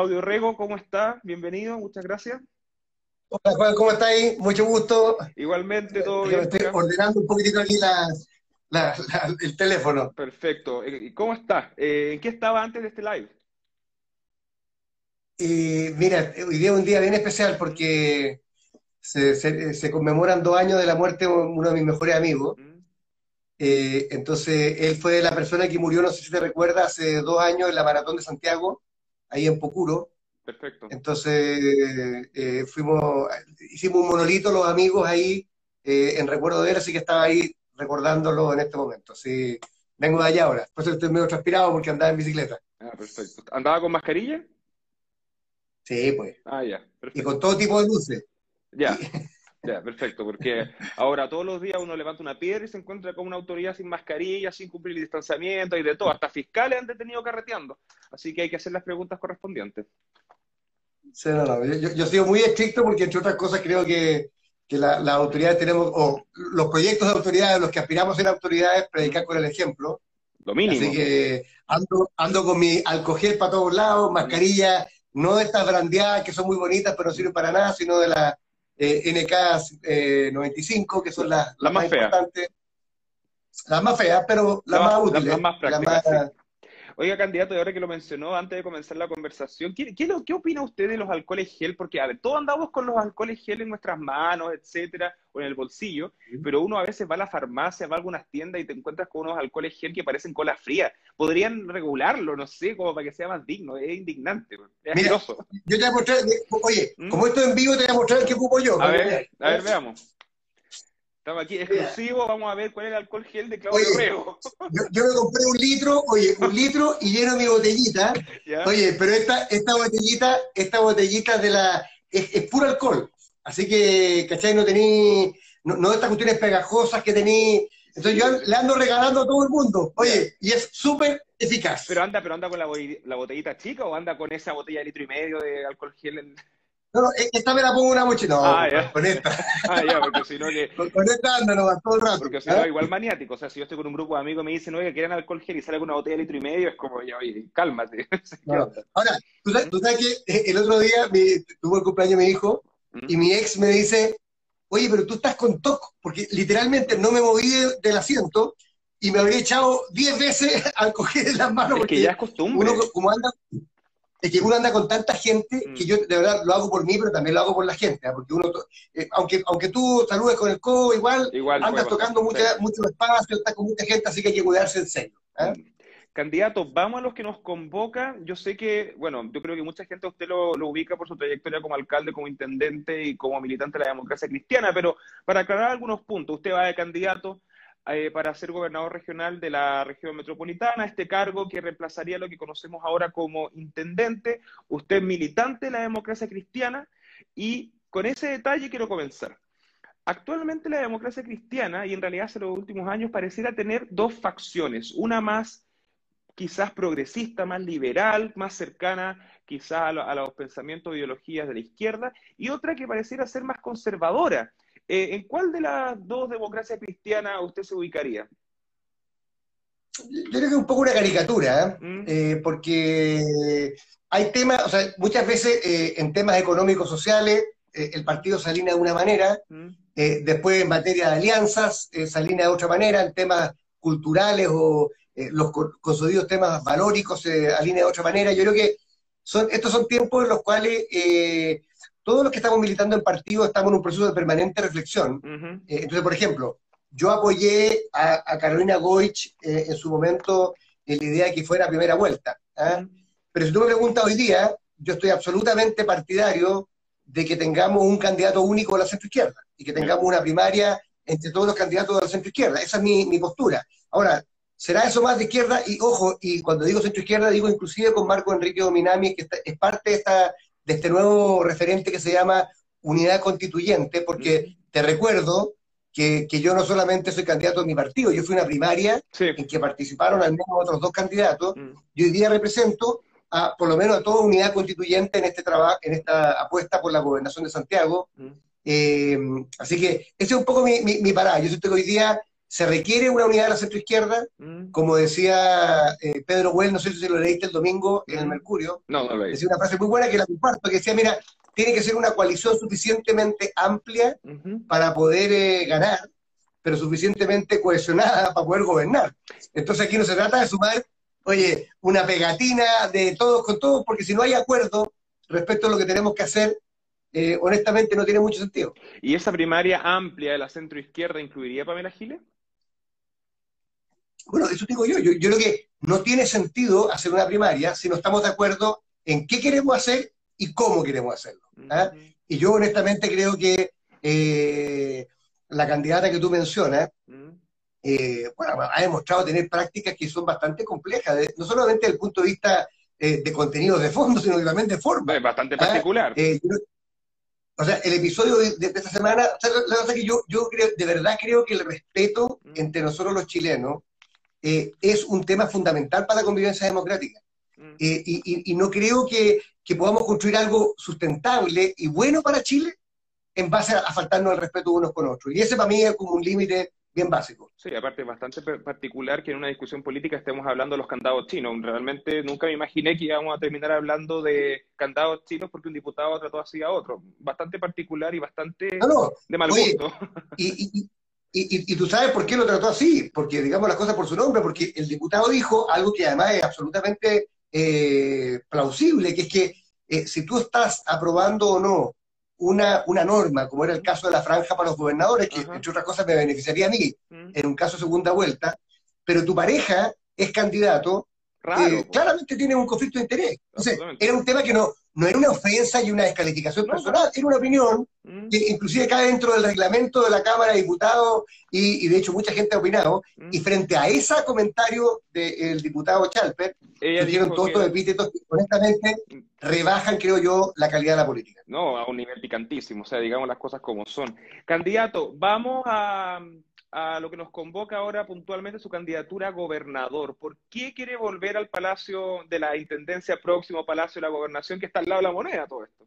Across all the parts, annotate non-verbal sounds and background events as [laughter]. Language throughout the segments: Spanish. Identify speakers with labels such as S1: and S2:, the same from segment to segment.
S1: Claudio Rego, ¿cómo está? Bienvenido, muchas gracias.
S2: Hola Juan, ¿cómo está ahí? Mucho gusto.
S1: Igualmente, todo
S2: Yo
S1: bien.
S2: estoy ordenando un poquitito aquí la, la- la- el teléfono.
S1: Perfecto. Eh, ¿Y ¿Cómo está? Eh, ¿En qué estaba antes de este live?
S2: Y mira, hoy día es un día bien especial porque se, se- se conmemoran dos años de la muerte de uno de mis mejores amigos.
S1: Mm,
S2: Eh, entonces, él fue la persona que murió, no sé si te recuerdas, hace dos años en la Maratón de Santiago, ahí en Pocuro.
S1: Perfecto.
S2: Entonces, eh, fuimos, hicimos un monolito los amigos ahí eh, en recuerdo de él, así que estaba ahí recordándolo en este momento. Sí, vengo de allá ahora, por eso estoy medio transpirado porque andaba en bicicleta.
S1: Ah, perfecto. ¿Andaba con mascarilla?
S2: Sí, pues.
S1: Ah, ya,
S2: Y
S1: perfecto.
S2: con todo tipo de luces.
S1: Ya, ya, perfecto, porque ahora todos los días uno levanta una piedra y se encuentra con una autoridad sin mascarilla, sin cumplir el distanciamiento y de todo. Hasta fiscales han detenido carreteando. Así que hay que hacer las preguntas correspondientes.
S2: Sí, no, no. Yo, yo, sigo muy estricto porque, entre otras cosas, creo que, que las la autoridades tenemos, o los proyectos de autoridades, los que aspiramos a ser autoridades, predicar con el ejemplo.
S1: Lo mínimo.
S2: Así que ando, ando con mi alcohol para todos lados, mascarilla, no de estas brandeadas que son muy bonitas, pero no sirven para nada, sino de la eh, NK95, eh, que son las,
S1: las más, más
S2: feas. Las más feas, pero las más útiles.
S1: Las más
S2: ¿eh?
S1: prácticas. Oiga, candidato, y ahora que lo mencionó antes de comenzar la conversación, ¿qué, qué, lo- qué opina usted de los alcoholes gel? Porque, a ver, todos andamos con los alcoholes gel en nuestras manos, etcétera, o en el bolsillo, pero uno a veces va a la farmacia, va a algunas tiendas y te encuentras con unos alcoholes gel que parecen cola fría. Podrían regularlo, no sé, como para que sea más digno. Es indignante, es
S2: Mira. Yo te voy a mostrar, oye,
S1: ¿Mm?
S2: como esto es en vivo, te voy a mostrar qué ocupo yo.
S1: A
S2: que
S1: ver, a ver, veamos. Estamos aquí exclusivo, vamos a ver cuál es el alcohol gel de Claudio
S2: Oye.
S1: Rego.
S2: Yo, yo me compré un litro, oye, un litro y lleno mi botellita. [laughs]
S1: ¿Ya?
S2: Oye, pero esta, esta botellita, esta botellita de la, es, es puro alcohol. Así que, ¿cachai? No tení, no, no estas cuestiones pegajosas que tení. Entonces yo le ando regalando a todo el mundo. Oye, y es súper eficaz.
S1: Pero anda, pero anda con la, la botellita chica o anda con esa botella de litro y medio de alcohol gel en...
S2: No, no, esta me la pongo una mochila. No,
S1: Ah, ya.
S2: con esta. [laughs]
S1: Ah, ya, porque si no que...
S2: Con, con esta ando nomás todo el rato.
S1: Porque si
S2: ¿ah?
S1: no, igual maniático. O sea, si yo estoy con un grupo de amigos y me dicen, oye, quieren alcohol gel y sale con una botella de litro y medio, es como, ya, oye, cálmate. [laughs]
S2: Ahora, ¿tú sabes, tú sabes que eh, el otro día mi- tuvo el cumpleaños mi hijo
S1: ¿Mm?
S2: y mi ex me dice, oye, pero tú estás con TOC, porque literalmente no me moví de- del asiento y me habría echado 10 veces [laughs] al coger las manos,
S1: Es
S2: porque
S1: que ya es costumbre.
S2: uno como anda, es que uno anda con tanta gente
S1: Mm.
S2: que yo de verdad lo hago por mí, pero también lo hago por la gente, ¿ah? porque uno, eh, aunque, aunque tú saludes con el codo, igual
S1: Igual
S2: andas tocando mucha, mucho espacio, estás con mucha gente, así que hay que cuidarse en serio. ¿ah?
S1: Candidato, vamos a los que nos convocan. Yo sé que, bueno, yo creo que mucha gente a usted lo, lo ubica por su trayectoria como alcalde, como intendente y como militante de la democracia cristiana, pero para aclarar algunos puntos, usted va de candidato eh, para ser gobernador regional de la región metropolitana, este cargo que reemplazaría lo que conocemos ahora como intendente. Usted militante de la democracia cristiana y con ese detalle quiero comenzar. Actualmente la democracia cristiana, y en realidad hace los últimos años, pareciera tener dos facciones, una más quizás progresista, más liberal, más cercana quizás a, a los pensamientos e ideologías de la izquierda, y otra que pareciera ser más conservadora. Eh, ¿En cuál de las dos democracias cristianas usted se ubicaría?
S2: Yo creo que es un poco una caricatura, ¿eh?
S1: ¿Mm?
S2: Eh, porque hay temas, o sea, muchas veces en temas económicos sociales el partido se alinea de una manera,
S1: ¿Mm?
S2: después en materia de alianzas se alinea de otra manera, en temas culturales o los co- consolidados temas valóricos se alinea de otra manera. Yo creo que son, estos son tiempos en los cuales eh, todos los que estamos militando en partido estamos en un proceso de permanente reflexión.
S1: Ujú.
S2: Eh, entonces, por ejemplo, yo apoyé a, a Carolina Goich eh, en su momento en la idea de que fuera primera vuelta. ¿ah? Pero si tú me preguntas hoy día, yo estoy absolutamente partidario de que tengamos un candidato único de la centroizquierda y que tengamos una primaria entre todos los candidatos de la centroizquierda. Esa es mi, mi postura. Ahora, ¿será eso más de izquierda? Y ojo, y cuando digo centroizquierda, digo inclusive con Marco Enrique Dominami, que está- es parte de, esta, de este nuevo referente que se llama Unidad Constituyente, porque te recuerdo que, que yo no solamente soy candidato de mi partido, yo fui una primaria
S1: Sí.
S2: en que participaron al menos otros dos candidatos,
S1: Mm.
S2: y hoy día represento a, por lo menos a toda unidad constituyente en este trabajo, en esta apuesta por la gobernación de Santiago.
S1: Mm.
S2: Eh, así que ese es un poco mi, mi, mi parada. Yo siento que hoy día se requiere una unidad de la centroizquierda, mm. como decía eh, Pedro Well, no sé si lo leíste el domingo en el mm. Mercurio,
S1: no, no lo
S2: decía una frase muy buena que la comparto, que decía, mira, tiene que ser una coalición suficientemente amplia para poder eh, ganar, pero suficientemente cohesionada para poder gobernar. Entonces aquí no se trata de sumar, oye, una pegatina de todos con todos, porque si no hay acuerdo respecto a lo que tenemos que hacer, eh, honestamente no tiene mucho sentido.
S1: ¿Y esa primaria amplia de la centro izquierda incluiría a Pamela Giles?
S2: Bueno, eso digo yo. yo. creo que no tiene sentido hacer una primaria si no estamos de acuerdo en qué queremos hacer y cómo queremos hacerlo. ¿ah? Y yo honestamente creo que eh, la candidata que tú mencionas, eh, bueno, ha demostrado tener prácticas que son bastante complejas, no solamente desde el punto de vista eh, de contenidos de fondo, sino también de forma.
S1: Es bastante particular.
S2: ¿ah? o sea, el episodio de, esta semana, la verdad que yo, yo creo, de verdad creo que el respeto entre nosotros los chilenos eh, es un tema fundamental para la convivencia democrática. Mm. Eh, y, no creo que, podamos construir algo sustentable y bueno para Chile en base a, faltarnos el respeto unos con otros. Y ese para mí es como un límite bien básico.
S1: Sí, aparte es bastante particular que en una discusión política estemos hablando de los candados chinos. Realmente nunca me imaginé que íbamos a terminar hablando de candados chinos porque un diputado trató así a otro. Bastante particular y bastante de mal gusto.
S2: y, y, tú sabes por qué lo trató así, porque digamos las cosas por su nombre, porque el diputado dijo algo que además es absolutamente eh, plausible, que es que eh, si tú estás aprobando o no una, una norma, como era el caso de la franja para los gobernadores, que entre otras cosas me beneficiaría a mí mm. en un caso segunda vuelta, pero tu pareja es candidato, eh, claramente tiene un conflicto de interés. Entonces, era un tema que no, no era una ofensa y una descalificación personal, era una opinión mm. que inclusive cae dentro del reglamento de la Cámara de Diputados y, de hecho mucha gente ha opinado. Mm. Y frente a ese comentario del diputado Chalper, surgieron todos estos epítetos que honestamente rebajan, creo yo, la calidad de la política.
S1: No, a un nivel picantísimo, o sea, digamos las cosas como son. Candidato, vamos a a lo que nos convoca ahora puntualmente su candidatura a gobernador. ¿Por qué quiere volver al Palacio de la Intendencia, próximo Palacio de la Gobernación, que está al lado de la moneda, todo esto?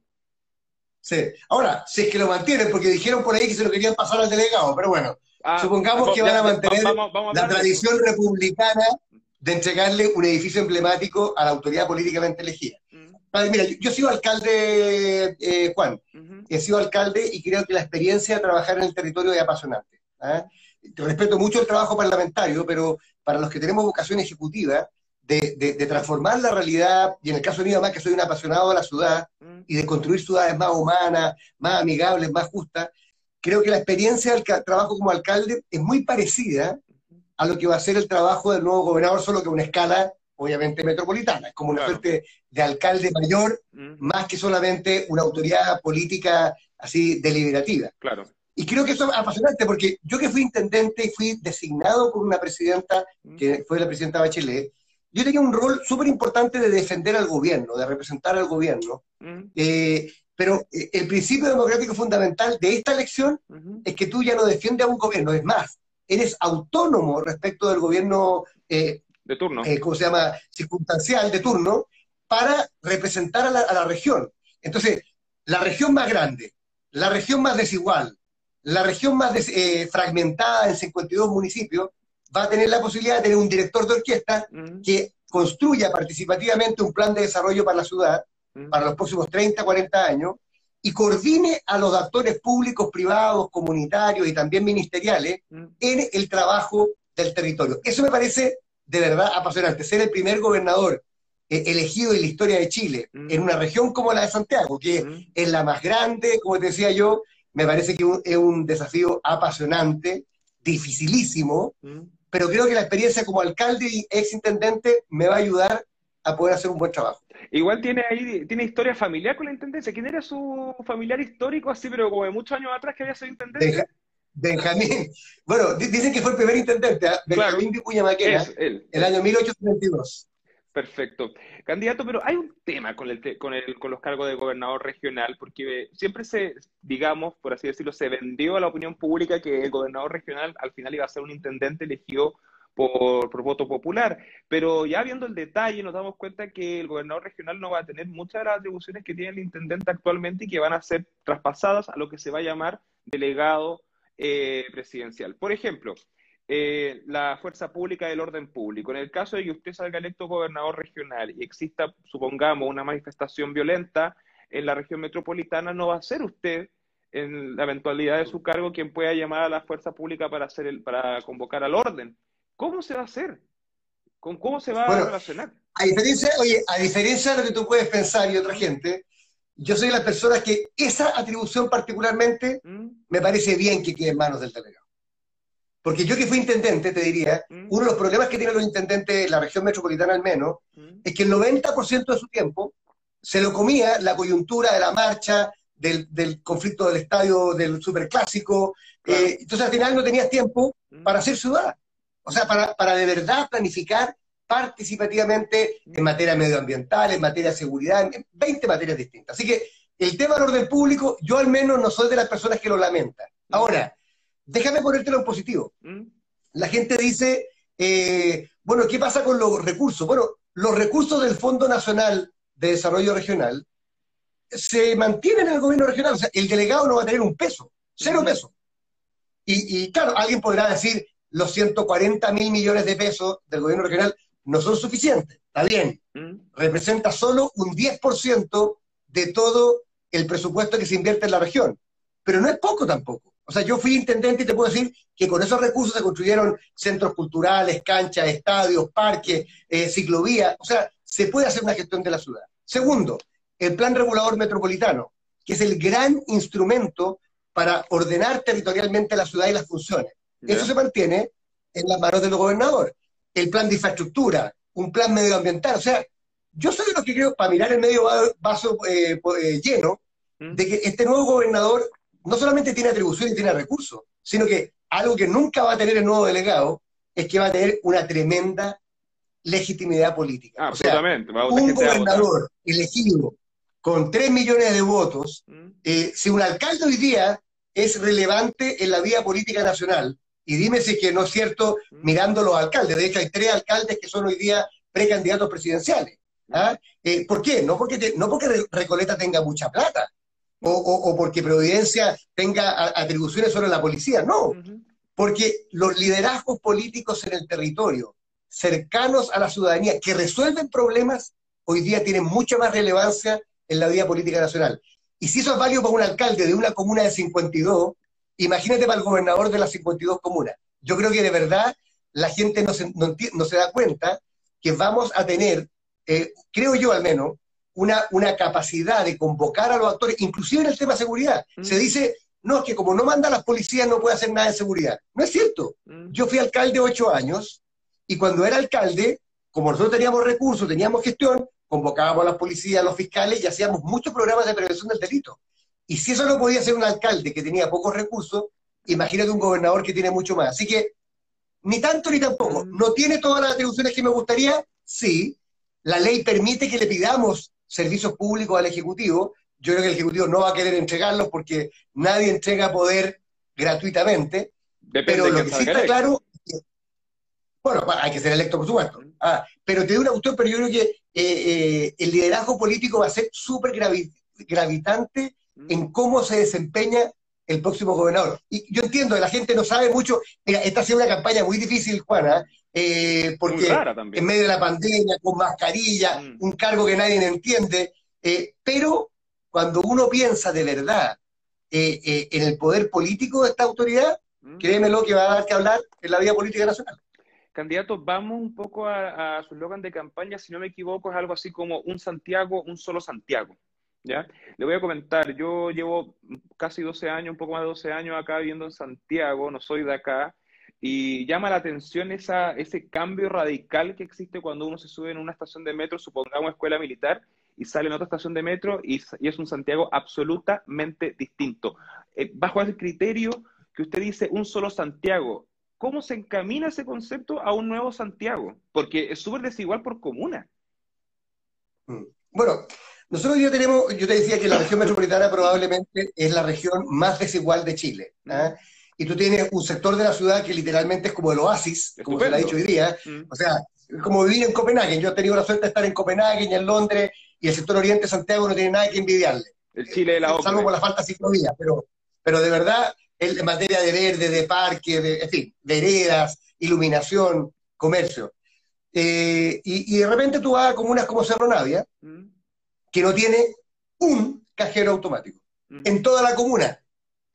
S2: Sí. Ahora, si es que lo mantienen, porque dijeron por ahí que se lo querían pasar al delegado, pero bueno, ah, supongamos que van a mantener la tradición republicana de entregarle un edificio emblemático a la autoridad políticamente elegida. Mm. Mira, yo, he sido alcalde, eh, Juan, he sido alcalde y creo que la experiencia de trabajar en el territorio es apasionante. ¿ah? Respeto mucho el trabajo parlamentario, pero para los que tenemos vocación ejecutiva, de, transformar la realidad, y en el caso mío, más que soy un apasionado de la ciudad, mm. y de construir ciudades más humanas, más amigables, más justas, creo que la experiencia del trabajo como alcalde es muy parecida a lo que va a ser el trabajo del nuevo gobernador, solo que a una escala obviamente metropolitana, es como una suerte de alcalde mayor, mm. más que solamente una autoridad política así deliberativa.
S1: Claro.
S2: Y creo que eso es apasionante, porque yo que fui intendente y fui designado por una presidenta, mm. que fue la presidenta Bachelet, yo tenía un rol súper importante de defender al gobierno, de representar al gobierno. Mm. Eh, pero eh, el principio democrático fundamental de esta elección es que tú ya no defiendes a un gobierno, es más, eres autónomo respecto del gobierno,
S1: eh, de turno.
S2: ¿cómo se llama? Circunstancial, de turno, para representar a la, a la región. Entonces, la región más grande, la región más desigual, la región más eh, fragmentada en 52 municipios va a tener la posibilidad de tener un director de orquesta que construya participativamente un plan de desarrollo para la ciudad para los próximos 30, 40 años y coordine a los actores públicos, privados, comunitarios y también ministeriales en el trabajo del territorio. Eso me parece de verdad apasionante, ser el primer gobernador eh, elegido en la historia de Chile, en una región como la de Santiago, que es la más grande, como te decía yo, me parece que es un desafío apasionante, dificilísimo, mm. pero creo que la experiencia como alcalde y ex intendente me va a ayudar a poder hacer un buen trabajo.
S1: Igual tiene ahí, tiene historia familiar con la intendencia. ¿Quién era su familiar histórico así, pero como de muchos años atrás que había sido intendente?
S2: Benjamín, bueno, dicen que fue el primer intendente, ¿eh? Benjamín Vicuña Maquena, el año 1832.
S1: Perfecto. Candidato, pero hay un tema con, el, con, el, con los cargos de gobernador regional, porque siempre se, digamos, por así decirlo, se vendió a la opinión pública que el gobernador regional al final iba a ser un intendente elegido por, por, voto popular. Pero ya viendo el detalle, nos damos cuenta que el gobernador regional no va a tener muchas de las atribuciones que tiene el intendente actualmente y que van a ser traspasadas a lo que se va a llamar delegado eh, presidencial. Por ejemplo, eh, la fuerza pública del orden público. En el caso de que usted salga electo gobernador regional y exista, supongamos, una manifestación violenta en la región metropolitana, no va a ser usted, en la eventualidad de su cargo, quien pueda llamar a la fuerza pública para, hacer el, para convocar al orden. ¿Cómo se va a hacer? ¿Con cómo se va a relacionar?
S2: A diferencia, oye, a diferencia de lo que tú puedes pensar y otra gente, yo soy de las personas que esa atribución particularmente ¿Mm? me parece bien que quede en manos del delegado. Porque yo que fui intendente, te diría, ¿Mm? uno de los problemas que tienen los intendentes, la región metropolitana al menos, ¿Mm? es que el 90% de su tiempo se lo comía la coyuntura de la marcha, del, conflicto del estadio del superclásico. Eh, entonces al final no tenías tiempo para hacer ciudad. O sea, para, para de verdad planificar participativamente en materia medioambiental, en materia de seguridad, en 20 materias distintas. Así que el tema del orden público, yo al menos no soy de las personas que lo lamentan. Ahora, déjame ponértelo en positivo. ¿Mm? La gente dice, eh, bueno, ¿qué pasa con los recursos? Bueno, los recursos del Fondo Nacional de Desarrollo Regional se mantienen en el gobierno regional. O sea, el delegado no va a tener un peso, cero pesos. Y, y claro, alguien podrá decir, los 140 mil millones de pesos del gobierno regional no son suficientes. Está bien, mm. representa solo un 10% de todo el presupuesto que se invierte en la región, pero no es poco tampoco. O sea, yo fui intendente y te puedo decir que con esos recursos se construyeron centros culturales, canchas, estadios, parques, eh, ciclovías. O sea, se puede hacer una gestión de la ciudad. Segundo, el plan regulador metropolitano, que es el gran instrumento para ordenar territorialmente la ciudad y las funciones. Eso se mantiene en las manos del gobernador el plan de infraestructura, un plan medioambiental. O sea, yo soy de los que creo, para mirar el medio vaso eh, eh, lleno, mm. de que este nuevo gobernador no solamente tiene atribuciones y tiene recursos, sino que algo que nunca va a tener el nuevo delegado es que va a tener una tremenda legitimidad política.
S1: absolutamente.
S2: un gobernador elegido con 3 millones de votos, mm. eh, si un alcalde hoy día es relevante en la vida política nacional, y dime si es que no es cierto mirando los alcaldes. De hecho, hay tres alcaldes que son hoy día precandidatos presidenciales. ¿ah? Eh, ¿Por qué? No porque, no porque Recoleta tenga mucha plata o, porque Providencia tenga atribuciones sobre la policía, no. Porque los liderazgos políticos en el territorio, cercanos a la ciudadanía, que resuelven problemas, hoy día tienen mucha más relevancia en la vida política nacional. Y si eso es válido para un alcalde de una comuna de 52, Imagínate para el gobernador de las 52 comunas. Yo creo que de verdad la gente no se, no, se da cuenta que vamos a tener, eh, creo yo al menos, una, una capacidad de convocar a los actores, inclusive en el tema de seguridad. Mm. Se dice, no, es que como no manda a las policías no puede hacer nada de seguridad. No es cierto. Mm. Yo fui alcalde ocho años y cuando era alcalde, como nosotros teníamos recursos, teníamos gestión, convocábamos a las policías, a los fiscales y hacíamos muchos programas de prevención del delito. Y si eso no podía ser un alcalde que tenía pocos recursos, imagínate un gobernador que tiene mucho más. Así que ni tanto ni tampoco. Mm. ¿No tiene todas las atribuciones que me gustaría? Sí. La ley permite que le pidamos servicios públicos al Ejecutivo. Yo creo que el Ejecutivo no va a querer entregarlos porque nadie entrega poder gratuitamente. pero lo que sí está claro, bueno, hay que ser electo, por supuesto. Ah, pero te doy una cuestión, pero yo creo que eh, eh, el liderazgo político va a ser súper gravitante en cómo se desempeña el próximo gobernador. Y yo entiendo, la gente no sabe mucho. Mira, esta ha sido una campaña muy difícil, Juana, eh, porque en medio de la pandemia, con mascarilla, mm. un cargo que nadie entiende, eh, pero cuando uno piensa de verdad eh, en el poder político de esta autoridad, mm. créemelo que va a dar que hablar en la vida política nacional.
S1: Candidato, vamos un poco a, a su eslogan de campaña, si no me equivoco, es algo así como un Santiago, un solo Santiago. ¿ya? Le voy a comentar, yo llevo casi 12 años, un poco más de 12 años acá viviendo en Santiago, no soy de acá, y llama la atención esa, ese cambio radical que existe cuando uno se sube en una estación de metro, supongamos escuela militar, y sale en otra estación de metro y, es un Santiago absolutamente distinto. Eh, bajo ese criterio que usted dice, un solo Santiago, ¿cómo se encamina ese concepto a un nuevo Santiago? Porque es súper desigual por comuna.
S2: Mm. Bueno, nosotros ya tenemos, yo te decía que la región metropolitana probablemente es la región más desigual de Chile. ¿ah? Y tú tienes un sector de la ciudad que literalmente es como el oasis, como se le ha dicho hoy día. Mm. O sea, como vivir en Copenhague. Yo he tenido la suerte de estar en Copenhague y en Londres, y el sector oriente de Santiago no tiene nada que envidiarle.
S1: El Chile de la
S2: Salvo por la falta de ciclovía, pero, pero de verdad, en materia de verde, de parque, de, en fin, veredas, iluminación, comercio. Eh, y, de repente tú vas a comunas como Cerro Navia, mm. que no tiene un cajero automático. Mm. En toda la comuna.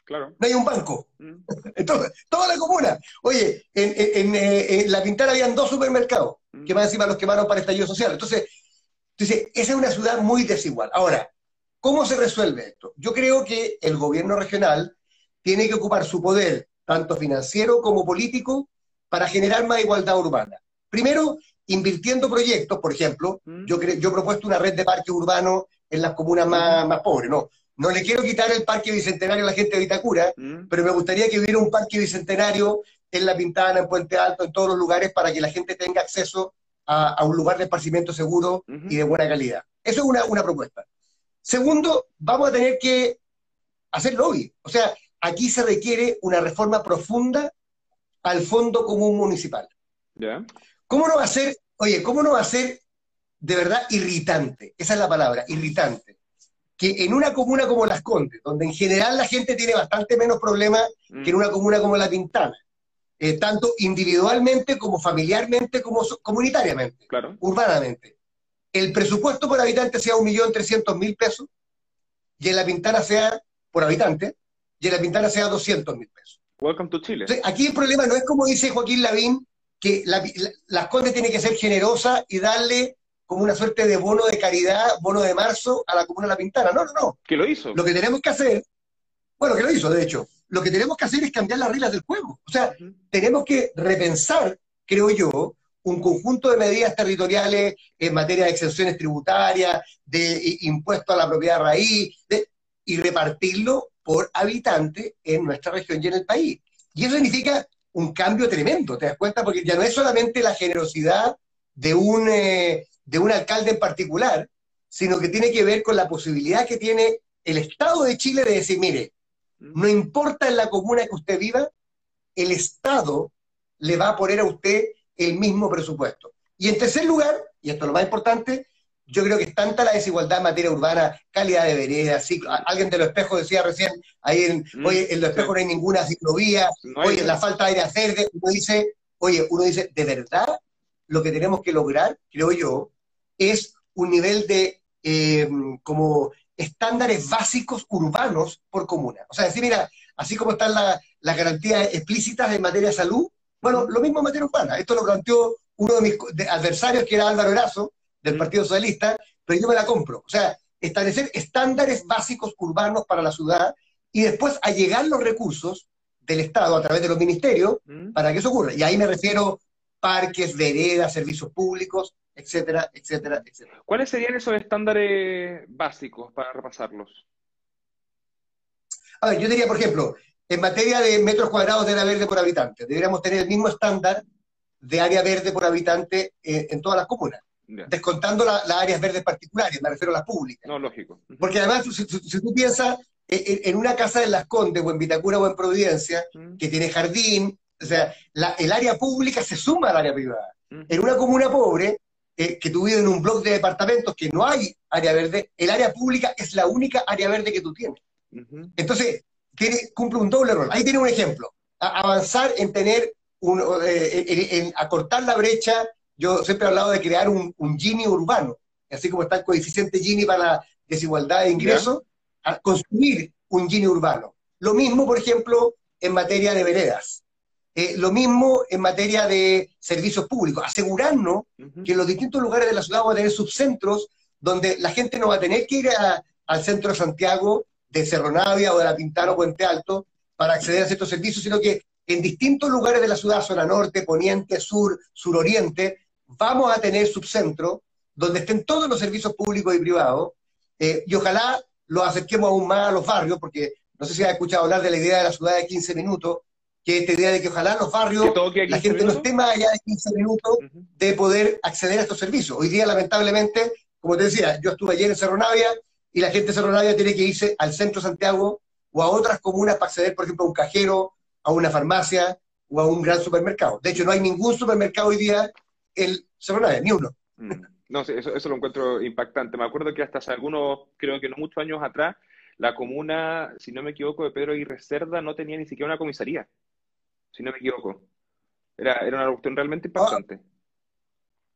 S1: Claro.
S2: No hay un banco. Mm. [laughs] en toda, la comuna. Oye, en, eh, en, La Pintana habían dos supermercados, que más encima los quemaron para estallido social. Entonces, entonces, esa es una ciudad muy desigual. Ahora, ¿cómo se resuelve esto? Yo creo que el gobierno regional tiene que ocupar su poder, tanto financiero como político, para generar más igualdad urbana. Primero, invirtiendo proyectos, por ejemplo, mm. yo, yo he propuesto una red de parques urbanos en las comunas más, mm. más pobres, ¿no? No le quiero quitar el parque bicentenario a la gente de Vitacura, mm. pero me gustaría que hubiera un parque bicentenario en La Pintana, en Puente Alto, en todos los lugares, para que la gente tenga acceso a, un lugar de esparcimiento seguro y de buena calidad. Eso es una, una propuesta. Segundo, vamos a tener que hacer lobby. O sea, aquí se requiere una reforma profunda al Fondo Común Municipal. ¿Cómo no va a ser, oye, cómo no va a ser de verdad irritante? Esa es la palabra, irritante. Que en una comuna como Las Condes, donde en general la gente tiene bastante menos problemas que en mm. una comuna como La Pintana, eh, tanto individualmente como familiarmente como comunitariamente, urbanamente, el presupuesto por habitante sea un millón trescientos mil pesos y en La Pintana sea, por habitante, y en La Pintana sea doscientos mil pesos.
S1: Welcome to Chile.
S2: aquí el problema no es como dice Joaquín Lavín, que la, las Condes tiene que ser generosa y darle como una suerte de bono de caridad, bono de marzo a la Comuna de La Pintana. No, no, no.
S1: Que lo hizo.
S2: Lo que tenemos que hacer, bueno, que lo hizo, de hecho, lo que tenemos que hacer es cambiar las reglas del juego. O sea, tenemos que repensar, creo yo, un conjunto de medidas territoriales en materia de exenciones tributarias, de impuesto a la propiedad raíz, y repartirlo por habitante en nuestra región y en el país. Y eso significa un cambio tremendo, ¿te das cuenta? Porque ya no es solamente la generosidad de un, eh, de un alcalde en particular, sino que tiene que ver con la posibilidad que tiene el Estado de Chile de decir, mire, no importa en la comuna que usted viva, el Estado le va a poner a usted el mismo presupuesto. Y en tercer lugar, y esto es lo más importante, yo creo que es tanta la desigualdad en materia urbana, calidad de veredas, alguien de los espejos decía recién, ahí en, mm, oye, en los espejos no hay ninguna ciclovía, oye, la falta de aire verde, uno dice, oye, uno dice, de verdad, lo que tenemos que lograr, creo yo, es un nivel de em, como estándares básicos urbanos por comuna. O sea, decir, mira, así como están las garantías explícitas en materia de salud, bueno, lo mismo en materia urbana. Esto lo planteó uno de mis adversarios, que era Álvaro Erazo, del Partido Socialista, pero yo me la compro. O sea, establecer estándares básicos urbanos para la ciudad y después allegar los recursos del Estado a través de los ministerios para que eso ocurra. Y ahí me refiero parques, veredas, servicios públicos, etcétera, etcétera, etcétera.
S1: ¿Cuáles serían esos estándares básicos para repasarlos?
S2: A ver, yo diría, por ejemplo, en materia de metros cuadrados de área verde por habitante, deberíamos tener el mismo estándar de área verde por habitante en todas las comunas descontando las áreas verdes particulares, me refiero a las públicas.
S1: No, lógico.
S2: Porque además, si, tú piensas en, una casa de Las Condes, o en Vitacura, o en Providencia, que tiene jardín, o sea, el área pública se suma al área privada. En una comuna pobre, eh, que tú vives en un bloque de departamentos que no hay área verde, el área pública es la única área verde que tú tienes. Entonces, tiene, cumple un doble rol. Ahí tiene un ejemplo. avanzar en tener, un, eh, en acortar la brecha yo siempre he hablado de crear un, un Gini urbano, así como está el coeficiente Gini para la desigualdad de ingresos, a construir un Gini urbano. Lo mismo, por ejemplo, en materia de veredas. Eh, lo mismo en materia de servicios públicos. Asegurarnos que en los distintos lugares de la ciudad vamos a tener subcentros donde la gente no va a tener que ir al centro de Santiago, de Cerro Navia o de La Pintana o Puente Alto para acceder a ciertos servicios, sino que en distintos lugares de la ciudad, zona norte, poniente, sur, suroriente, vamos a tener subcentros donde estén todos los servicios públicos y privados, eh, y ojalá lo acerquemos aún más a los barrios, porque no sé si has escuchado hablar de la idea de la ciudad de 15 minutos, que es esta idea de que ojalá los barrios, la gente no esté más allá de 15 minutos de poder acceder a estos servicios. Hoy día, lamentablemente, como te decía, yo estuve ayer en Cerro Navia y la gente de Cerro Navia tiene que irse al centro de Santiago o a otras comunas para acceder, por ejemplo, a un cajero, a una farmacia o a un gran supermercado. De hecho, no hay ningún supermercado hoy día el Cerro ni uno.
S1: Mm. No, eso, eso lo encuentro impactante. Me acuerdo que hasta hace algunos, creo que no muchos años atrás, la comuna, si no me equivoco, de Pedro y Cerda no tenía ni siquiera una comisaría, si no me equivoco. Era, era una cuestión realmente impactante.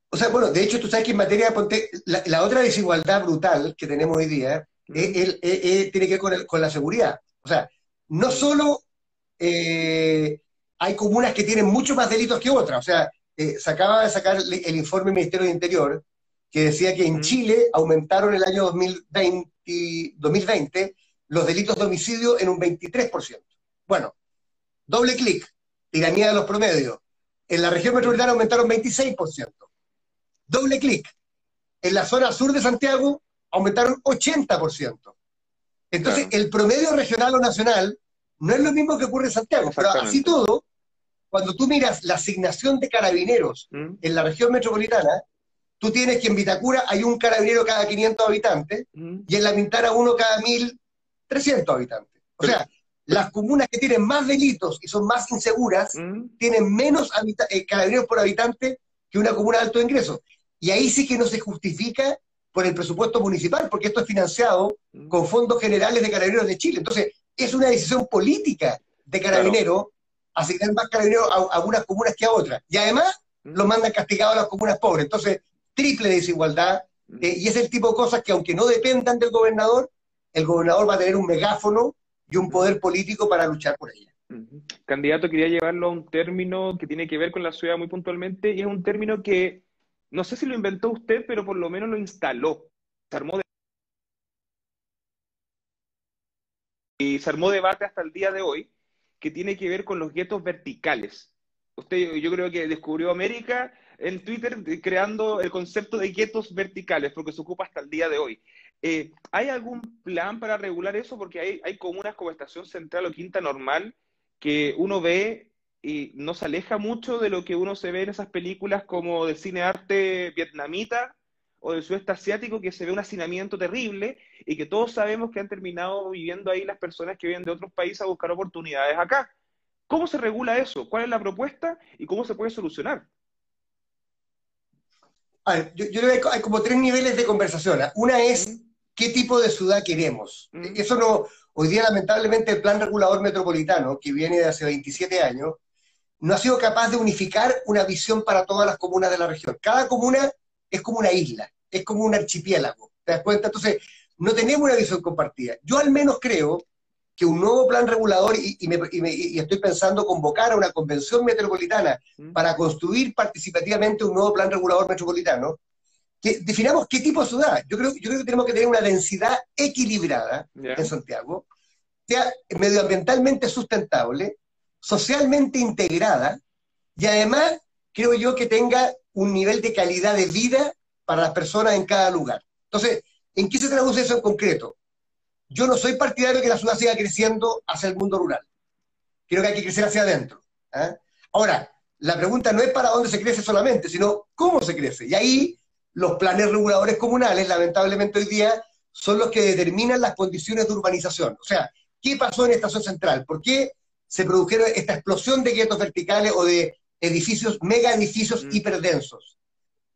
S2: O sea, bueno, de hecho, tú sabes que en materia de la, otra desigualdad brutal que tenemos hoy día eh, eh, eh, tiene que ver con, la seguridad. O sea, no solo hay comunas que tienen mucho más delitos que otras. O sea, se acaba de sacar el, informe del Ministerio de Interior que decía que en Chile aumentaron el año 2020, 2020 los delitos de homicidio en un 23%. Bueno, doble clic, tiranía de los promedios. En la región metropolitana aumentaron 26%. Doble clic. En la zona sur de Santiago aumentaron 80%. Entonces, el promedio regional o nacional no es lo mismo que ocurre en Santiago, pero así todo, cuando tú miras la asignación de carabineros mm. en la región metropolitana, tú tienes que en Vitacura hay un carabinero cada 500 habitantes mm. y en La Pintana uno cada 1.300 habitantes. O sea, las comunas que tienen más delitos y son más inseguras mm. tienen menos eh, carabineros por habitante que una comuna de alto ingreso. Y ahí sí que no se justifica por el presupuesto municipal, porque esto es financiado mm. con fondos generales de carabineros de Chile. Entonces, es una decisión política de carabineros asignar más carabineros a, algunas comunas que a otras. Y además, mm. los mandan castigados a las comunas pobres. Entonces, triple desigualdad. Mm. Eh, y es el tipo de cosas que, aunque no dependan del gobernador, el gobernador va a tener un megáfono y un poder político para luchar por ella.
S1: Candidato, quería llevarlo a un término que tiene que ver con la ciudad muy puntualmente, y es un término que no sé si lo inventó usted, pero por lo menos lo instaló. Se armó de... Y se armó debate hasta el día de hoy que tiene que ver con los guetos verticales. Usted, yo creo que descubrió América en Twitter creando el concepto de guetos verticales, porque se ocupa hasta el día de hoy. Eh, ¿Hay algún plan para regular eso? Porque hay, hay comunas como Estación Central o Quinta Normal que uno ve y no se aleja mucho de lo que uno se ve en esas películas como de cine arte vietnamita o del sudeste asiático, que se ve un hacinamiento terrible y que todos sabemos que han terminado viviendo ahí las personas que vienen de otros países a buscar oportunidades acá. ¿Cómo se regula eso? ¿Cuál es la propuesta y cómo se puede solucionar?
S2: A ver, yo, que hay como tres niveles de conversación. Una es qué tipo de ciudad queremos. Eso no, hoy día lamentablemente el plan regulador metropolitano, que viene de hace 27 años, no ha sido capaz de unificar una visión para todas las comunas de la región. Cada comuna es como una isla, es como un archipiélago, ¿te das cuenta? Entonces, no tenemos una visión compartida. Yo al menos creo que un nuevo plan regulador, y, estoy pensando convocar a una convención metropolitana mm. para construir participativamente un nuevo plan regulador metropolitano, que definamos qué tipo de ciudad. Yo creo, yo creo que tenemos que tener una densidad equilibrada en Santiago, sea medioambientalmente sustentable, socialmente integrada y además creo yo que tenga un nivel de calidad de vida para las personas en cada lugar. Entonces, ¿en qué se traduce eso en concreto? Yo no soy partidario de que la ciudad siga creciendo hacia el mundo rural. Creo que hay que crecer hacia adentro. ¿ah? Ahora, la pregunta no es para dónde se crece solamente, sino cómo se crece. Y ahí los planes reguladores comunales, lamentablemente hoy día, son los que determinan las condiciones de urbanización. O sea, ¿qué pasó en Estación Central? ¿Por qué se produjeron esta explosión de guetos verticales o de edificios, mega edificios mm. hiperdensos.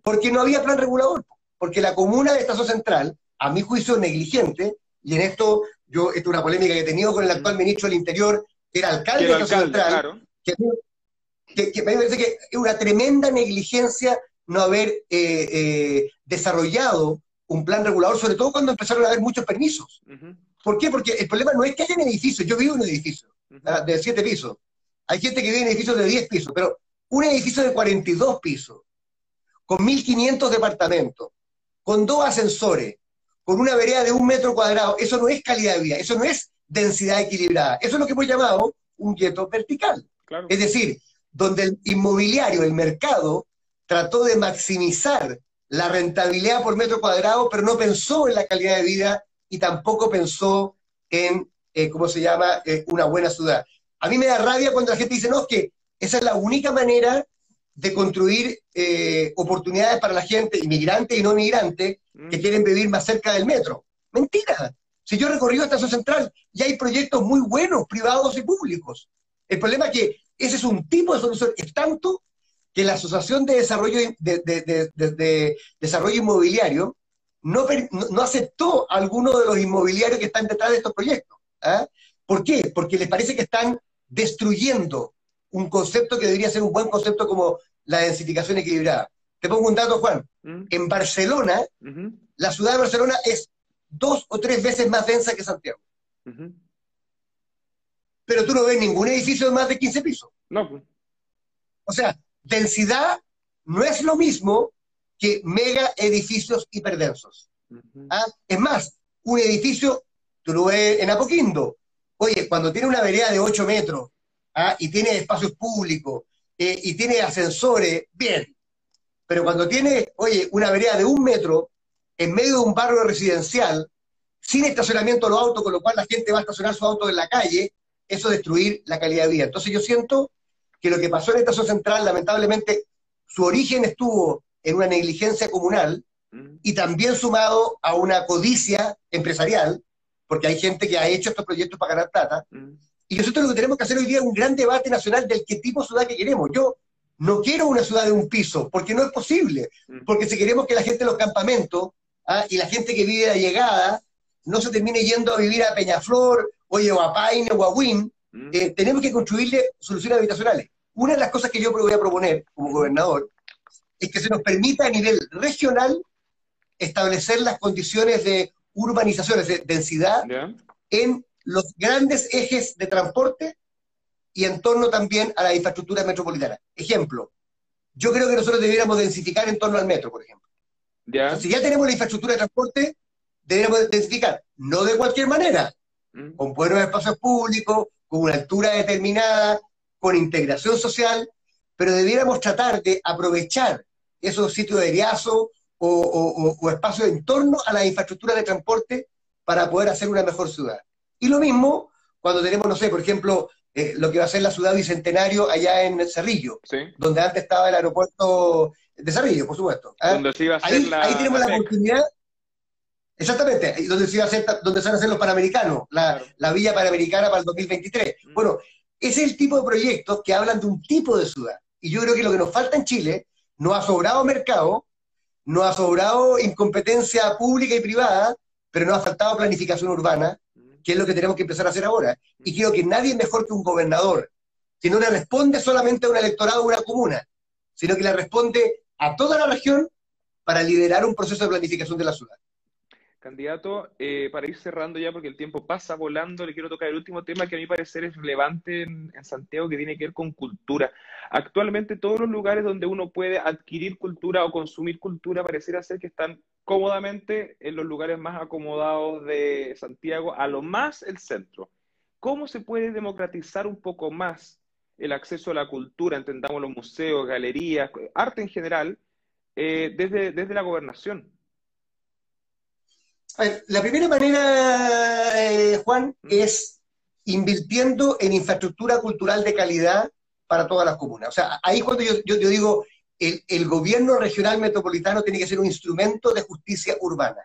S2: Porque no había plan regulador, porque la comuna de Estación Central, a mi juicio negligente, y en esto yo, esta es una polémica que he tenido con el actual mm. ministro del Interior, que era alcalde de Estación Central, que, me parece que es una tremenda negligencia no haber eh, eh, desarrollado un plan regulador, sobre todo cuando empezaron a haber muchos permisos. ¿Por qué? Porque el problema no es que haya edificios, yo vivo en un edificio, de siete pisos. Hay gente que vive en edificios de 10 pisos, pero un edificio de 42 pisos, con 1.500 departamentos, con dos ascensores, con una vereda de un metro cuadrado, eso no es calidad de vida, eso no es densidad equilibrada, eso es lo que hemos llamado un gueto vertical. Es decir, donde el inmobiliario, el mercado, trató de maximizar la rentabilidad por metro cuadrado, pero no pensó en la calidad de vida y tampoco pensó en eh, ¿cómo se llama?, eh, una buena ciudad. A mí me da rabia cuando la gente dice, no, es que esa es la única manera de construir eh, oportunidades para la gente, inmigrante y no inmigrante, mm. que quieren vivir más cerca del metro. Mentira. Si yo he recorrido Estación Central y hay proyectos muy buenos, privados y públicos. El problema es que ese es un tipo de solución, es tanto que la Asociación de Desarrollo, de, Desarrollo Inmobiliario no, no aceptó alguno de los inmobiliarios que están detrás de estos proyectos. ¿ah? ¿Por qué? Porque les parece que están destruyendo un concepto que debería ser un buen concepto como la densificación equilibrada. Te pongo un dato, Juan. Mm. En Barcelona, la ciudad de Barcelona es dos o tres veces más densa que Santiago. Pero tú no ves ningún edificio de más de 15 pisos.
S1: No. Pues.
S2: O sea, densidad no es lo mismo que mega edificios hiperdensos. ¿Ah? Es más, un edificio, tú lo ves en Apoquindo, oye, cuando tiene una vereda de 8 metros ¿ah? y tiene espacios públicos eh, y tiene ascensores, bien. Pero cuando tiene, oye, una vereda de un metro en medio de un barrio residencial, sin estacionamiento de los autos, con lo cual la gente va a estacionar su auto en la calle, eso destruir la calidad de vida. Entonces yo siento que lo que pasó en esta zona central, lamentablemente, su origen estuvo en una negligencia comunal y también sumado a una codicia empresarial, porque hay gente que ha hecho estos proyectos para ganar plata. Y nosotros lo que tenemos que hacer hoy día es un gran debate nacional del qué tipo de ciudad que queremos. Yo no quiero una ciudad de un piso, porque no es posible. Porque si queremos que la gente de los campamentos ¿ah? y la gente que vive de llegada no se termine yendo a vivir a Peñaflor, o a Paine o a Wynn, eh, tenemos que construirle soluciones habitacionales. Una de las cosas que yo voy a proponer como gobernador es que se nos permita a nivel regional establecer las condiciones de urbanización, de densidad, en los grandes ejes de transporte y en torno también a la infraestructura metropolitana. Ejemplo, yo creo que nosotros deberíamos densificar en torno al metro, por ejemplo. si ya tenemos la infraestructura de transporte, deberíamos densificar, no de cualquier manera, mm. con buenos espacios públicos, con una altura determinada, con integración social, pero debiéramos tratar de aprovechar esos sitios de riazo o, espacios en torno a la infraestructura de transporte para poder hacer una mejor ciudad. Y lo mismo cuando tenemos, no sé, por ejemplo, eh, lo que va a ser la ciudad bicentenario allá en Cerrillo, donde antes estaba el aeropuerto de Cerrillo, por supuesto.
S1: ¿ah? ahí,
S2: ahí tenemos la oportunidad Exactamente, donde se, a hacer, donde se van a hacer los Panamericanos, la, la Villa Panamericana para el 2023. Mm. Bueno, ese es el tipo de proyectos que hablan de un tipo de ciudad. Y yo creo que lo que nos falta en Chile, no ha sobrado mercado, no ha sobrado incompetencia pública y privada, pero no ha faltado planificación urbana, mm. que es lo que tenemos que empezar a hacer ahora. Y creo que nadie es mejor que un gobernador, que no le responde solamente a un electorado o una comuna, sino que le responde a toda la región para liderar un proceso de planificación de la ciudad.
S1: Candidato, eh, para ir cerrando ya, porque el tiempo pasa volando, le quiero tocar el último tema que a mi parecer es relevante en, Santiago, que tiene que ver con cultura. Actualmente todos los lugares donde uno puede adquirir cultura o consumir cultura pareciera ser que están cómodamente en los lugares más acomodados de Santiago, a lo más el centro. ¿Cómo se puede democratizar un poco más el acceso a la cultura, entendamos los museos, galerías, arte en general, eh, desde, desde la gobernación?
S2: La primera manera, eh, Juan, es invirtiendo en infraestructura cultural de calidad para todas las comunas. O sea, ahí cuando yo, yo, digo, el, gobierno regional metropolitano tiene que ser un instrumento de justicia urbana.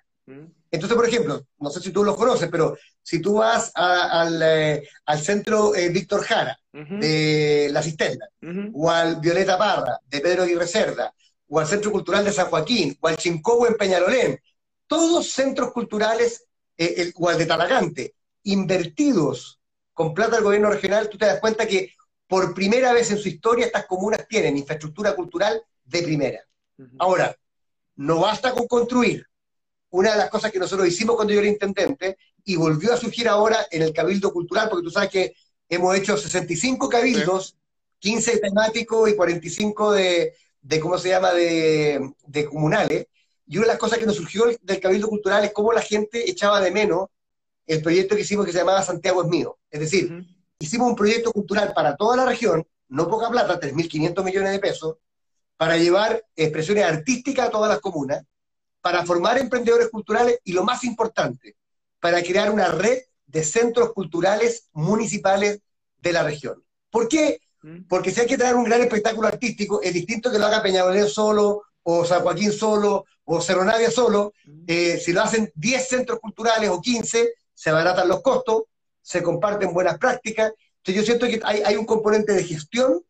S2: Entonces, por ejemplo, no sé si tú los conoces, pero si tú vas al, eh, centro eh, Víctor Jara de La Cisterna, o al Violeta Parra de Pedro Aguirre Cerda, o al Centro Cultural de San Joaquín, o al Chincobo en Peñalolén, todos centros culturales, eh, el, o de Talagante, invertidos con plata del gobierno regional, tú te das cuenta que por primera vez en su historia estas comunas tienen infraestructura cultural de primera. Ahora, no basta con construir. Una de las cosas que nosotros hicimos cuando yo era intendente, y volvió a surgir ahora en el Cabildo Cultural, porque tú sabes que hemos hecho 65 cabildos, 15 temáticos y 45 de, de ¿cómo se llama?, de, de comunales, y una de las cosas que nos surgió del Cabildo Cultural es cómo la gente echaba de menos el proyecto que hicimos que se llamaba Santiago es mío. Es decir, hicimos un proyecto cultural para toda la región, no poca plata, 3.500 millones de pesos, para llevar expresiones artísticas a todas las comunas, para formar emprendedores culturales y lo más importante, para crear una red de centros culturales municipales de la región. ¿Por qué? Porque si hay que traer un gran espectáculo artístico, es distinto que lo haga Peñalolén solo, o San Joaquín solo, o Cerro Navia solo, eh, si lo hacen 10 centros culturales o 15, se abaratan los costos, se comparten buenas prácticas. Entonces yo siento que hay, un componente de gestión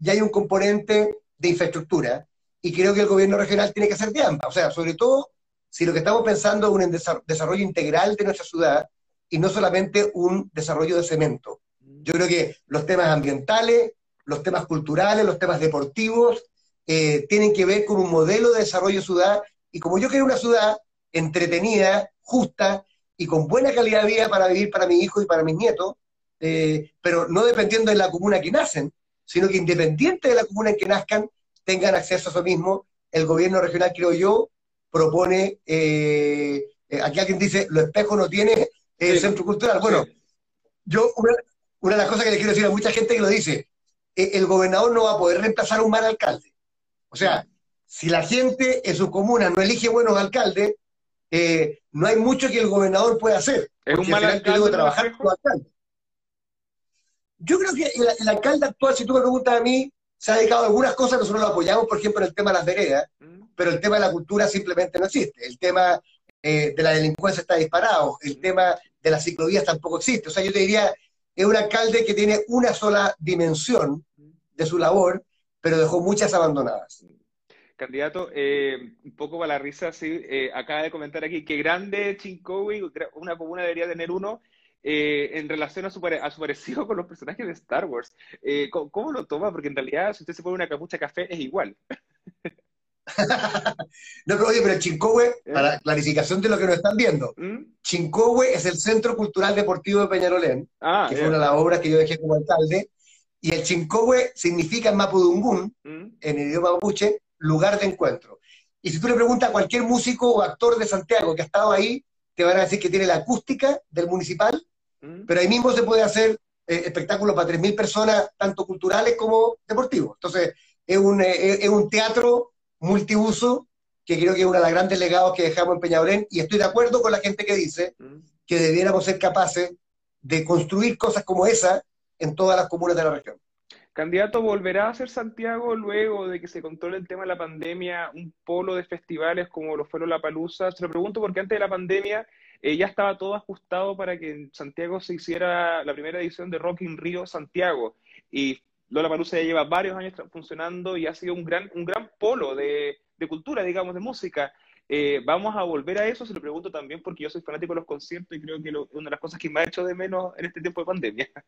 S2: y hay un componente de infraestructura, y creo que el gobierno regional tiene que hacer de ambas. O sea, sobre todo si lo que estamos pensando es un desarrollo integral de nuestra ciudad y no solamente un desarrollo de cemento. Yo creo que los temas ambientales, los temas culturales, los temas deportivos, eh, tienen que ver con un modelo de desarrollo de ciudad. Y como yo quiero una ciudad entretenida, justa y con buena calidad de vida para vivir para mi hijo y para mis nietos, eh, pero no dependiendo de la comuna que nacen, sino que independiente de la comuna en que nazcan, tengan acceso a eso mismo. El gobierno regional, creo yo, propone, eh, aquí alguien dice, los espejos no tiene el centro cultural. Bueno, yo, una, de las cosas que le quiero decir a mucha gente que lo dice, el gobernador no va a poder reemplazar a un mal alcalde. O sea, si la gente en su comuna no elige buenos alcaldes, eh, no hay mucho que el gobernador pueda hacer.
S1: Es un mal alcalde. trabajar alcalde.
S2: Yo creo que el, alcalde actual, si tú me preguntas a mí, se ha dedicado a algunas cosas, nosotros lo apoyamos, por ejemplo, en el tema de las veredas, mm. pero el tema de la cultura simplemente no existe. El tema eh, de la delincuencia está disparado, el mm. tema de las ciclovías tampoco existe. O sea, yo te diría, es un alcalde que tiene una sola dimensión de su labor, pero dejó muchas abandonadas.
S1: Candidato, eh, un poco para la risa, sí, eh, acaba de comentar aquí que grande Chincowi, una comuna debería tener uno, eh, en relación a su, a su, parecido [laughs] con los personajes de Star Wars. ¿cómo, lo toma? Porque en realidad, si usted se pone una capucha café, es igual. [laughs]
S2: no, pero oye, pero Chincowe, para clarificación de lo que nos están viendo, ¿Mm? es el Centro Cultural Deportivo de Peñarolén, ah, que fue una de las obras que yo dejé como alcalde, y el Chincowe significa en Mapudungún, mm. en el idioma mapuche, lugar de encuentro. Y si tú le preguntas a cualquier músico o actor de Santiago que ha estado ahí, te van a decir que tiene la acústica del municipal, mm. pero ahí mismo se puede hacer eh, espectáculos para 3.000 personas, tanto culturales como deportivos. Entonces, es un, eh, es un teatro multiuso que creo que es uno de los grandes legados que dejamos en Peñaolén, y estoy de acuerdo con la gente que dice mm. que debiéramos ser capaces de construir cosas como esa en todas las comunas de la región.
S1: Candidato, ¿volverá a ser Santiago luego de que se controle el tema de la pandemia un polo de festivales como lo fueron La Palusa? Se lo pregunto porque antes de la pandemia eh, ya estaba todo ajustado para que en Santiago se hiciera la primera edición de Rock in Rio Santiago. Y Lola Palusa ya lleva varios años funcionando y ha sido un gran, un gran polo de, cultura, digamos, de música. Eh, ¿Vamos a volver a eso? Se lo pregunto también porque yo soy fanático de los conciertos y creo que es una de las cosas que me ha hecho de menos en este tiempo de pandemia. [laughs]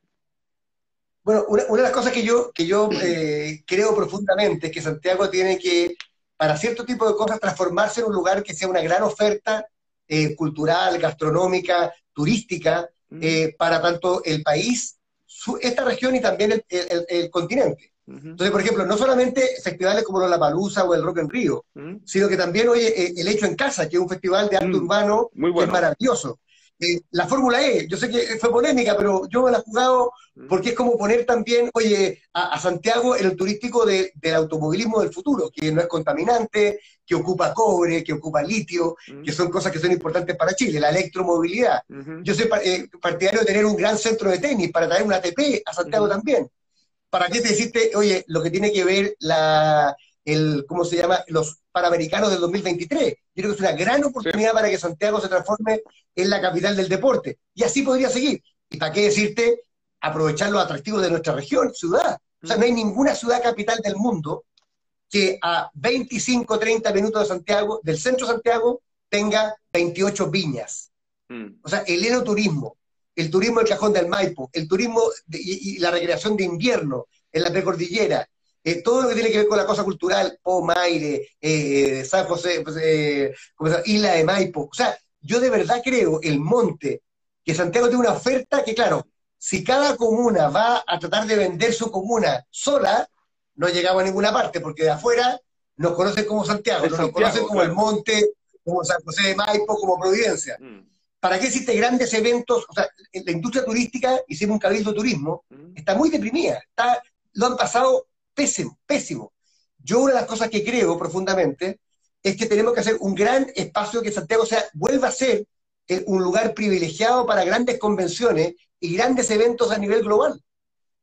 S2: Bueno, una, de las cosas que yo, que yo [clears throat] eh, creo profundamente es que Santiago tiene que, para cierto tipo de cosas, transformarse en un lugar que sea una gran oferta eh, cultural, gastronómica, turística, mm. eh, para tanto el país, esta región y también el, continente. Entonces, por ejemplo, no solamente festivales como la Palusa o el Rock en Río, mm. sino que también, oye, el Hecho en Casa, que es un festival de arte mm. urbano que es maravilloso. Eh, la Fórmula E, yo sé que fue polémica, pero yo me la he jugado mm. porque es como poner también, oye, a, Santiago en el turístico del automovilismo del futuro, que no es contaminante, que ocupa cobre, que ocupa litio, mm. que son cosas que son importantes para Chile, la electromovilidad. Yo soy eh, partidario de tener un gran centro de tenis para traer una ATP a Santiago también. ¿Para qué te deciste, oye, lo que tiene que ver la, el, ¿cómo se llama? Los Panamericanos del 2023. Yo creo que es una gran oportunidad para que Santiago se transforme en la capital del deporte. Y así podría seguir. ¿Y para qué decirte aprovechar los atractivos de nuestra región, ciudad? O sea, no hay ninguna ciudad capital del mundo que a 25, 30 minutos de Santiago, del centro de Santiago, tenga 28 viñas. Mm. O sea, el enoturismo, el turismo del cajón del Maipo, el turismo y, la recreación de invierno en la precordillera, eh, todo lo que tiene que ver con la cosa cultural, Pomaire, eh, San José, pues, eh, Isla de Maipo. O sea, yo de verdad creo el monte, que Santiago tiene una oferta que, claro, si cada comuna va a tratar de vender su comuna sola, no llegamos a ninguna parte, porque de afuera nos conocen como Santiago, nos conocen como el monte, como San José de Maipo, como Providencia. Mm. ¿Para qué existen grandes eventos? O sea, la industria turística, hicimos un cabildo turismo, mm. está muy deprimida, está, lo han pasado pésimo, pésimo. Yo una de las cosas que creo profundamente es que tenemos que hacer un gran espacio que Santiago sea, vuelva a ser eh, un lugar privilegiado para grandes convenciones y grandes eventos a nivel global.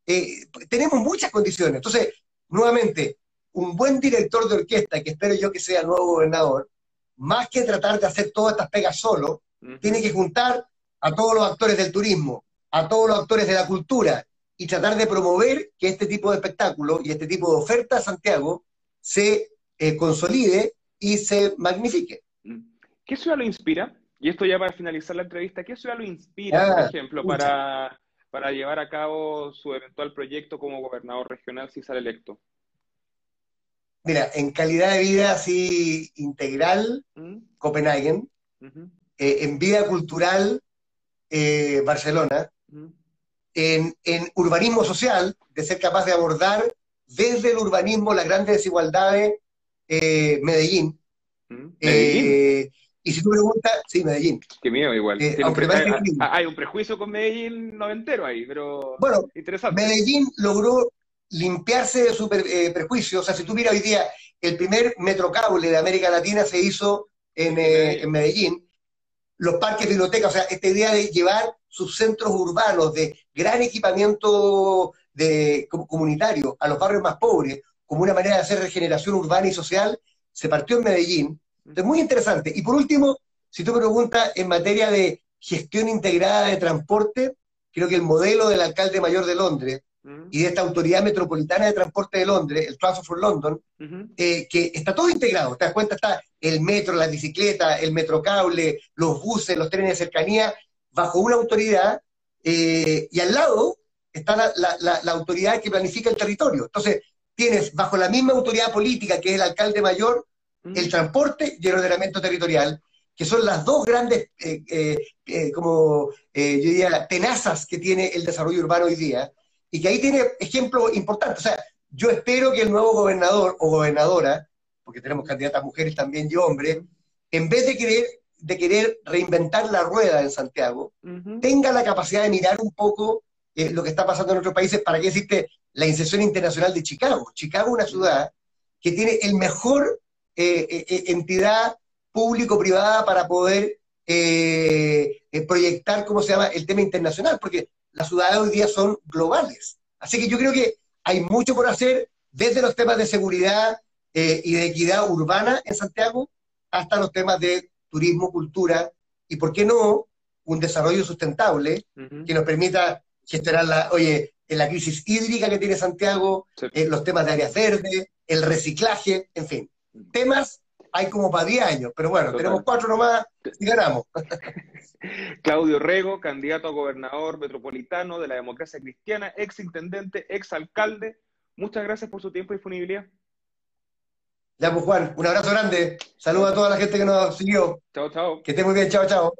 S2: Eh, tenemos muchas condiciones. Entonces, nuevamente, un buen director de orquesta, que espero yo que sea el nuevo gobernador, más que tratar de hacer todas estas pegas solo, tiene que juntar a todos los actores del turismo, a todos los actores de la cultura, y tratar de promover que este tipo de espectáculo y este tipo de oferta a Santiago se eh, consolide y se magnifique.
S1: ¿Qué ciudad lo inspira? Y esto ya para finalizar la entrevista, ¿qué ciudad lo inspira, por
S2: Ah,
S1: ejemplo,
S2: pucha.
S1: para, para llevar a cabo su eventual proyecto como gobernador regional si sale electo?
S2: Mira, en calidad de vida así integral,
S1: ¿Mm?
S2: Copenhague, eh, en vida cultural, eh, Barcelona,
S1: ujú,
S2: en, en urbanismo social, de ser capaz de abordar desde el urbanismo las grandes desigualdades, eh, Medellín.
S1: ujú. Medellín,
S2: Eh, y si tú preguntas, sí, Medellín.
S1: qué miedo igual.
S2: Eh,
S1: un pre-
S2: parece
S1: hay, un prejuicio con Medellín noventero ahí, pero
S2: Bueno,
S1: interesante.
S2: Medellín logró limpiarse de su eh, prejuicio. O sea, si tú miras hoy día, el primer metrocable de América Latina se hizo en, eh, en Medellín. Los parques, bibliotecas, o sea, esta idea de llevar sus centros urbanos de gran equipamiento de, comunitario a los barrios más pobres, como una manera de hacer regeneración urbana y social, se partió en Medellín. Es muy interesante. Y por último, si tú me preguntas en materia de gestión integrada de transporte, creo que el modelo del alcalde mayor de Londres y de esta autoridad metropolitana de transporte de Londres, el Transport for London, eh, que está todo integrado. ¿Te das cuenta? Está el metro, las bicicletas, el metrocable, los buses, los trenes de cercanía, bajo una autoridad, eh, y al lado está la, la- la- la autoridad que planifica el territorio. Entonces, tienes bajo la misma autoridad política que es el alcalde mayor,
S1: ujú.
S2: el transporte y el ordenamiento territorial, que son las dos grandes, eh, eh, eh, como eh, yo diría, tenazas que tiene el desarrollo urbano hoy día, y que ahí tiene ejemplos importantes. O sea, yo espero que el nuevo gobernador o gobernadora, porque tenemos candidatas mujeres también y hombres, en vez de querer, de querer reinventar la rueda en Santiago, tenga la capacidad de mirar un poco eh, lo que está pasando en otros países, para qué existe la inserción internacional de Chicago. Chicago es una ciudad que tiene el mejor eh, eh, eh, entidad público-privada para poder proyectar, ¿cómo se llama?, el tema internacional, porque las ciudades hoy día son globales. Así que yo creo que hay mucho por hacer desde los temas de seguridad y de equidad urbana en Santiago hasta los temas de turismo, cultura y, ¿por qué no?, un desarrollo sustentable que nos permita gestionar la, oye, en la crisis hídrica que tiene Santiago,
S1: Sí.
S2: eh, los temas de áreas verdes, el reciclaje, en fin. Temas hay como para 10 años, pero bueno,
S1: Total.
S2: tenemos cuatro nomás y ganamos. [laughs]
S1: Claudio Rego, candidato a gobernador metropolitano de la democracia cristiana, ex intendente, ex alcalde. Muchas gracias por su tiempo y disponibilidad.
S2: Ya pues Juan, un abrazo grande. Saludos a toda la gente que nos siguió.
S1: Chao, chao.
S2: Que esté muy bien, chao, chao.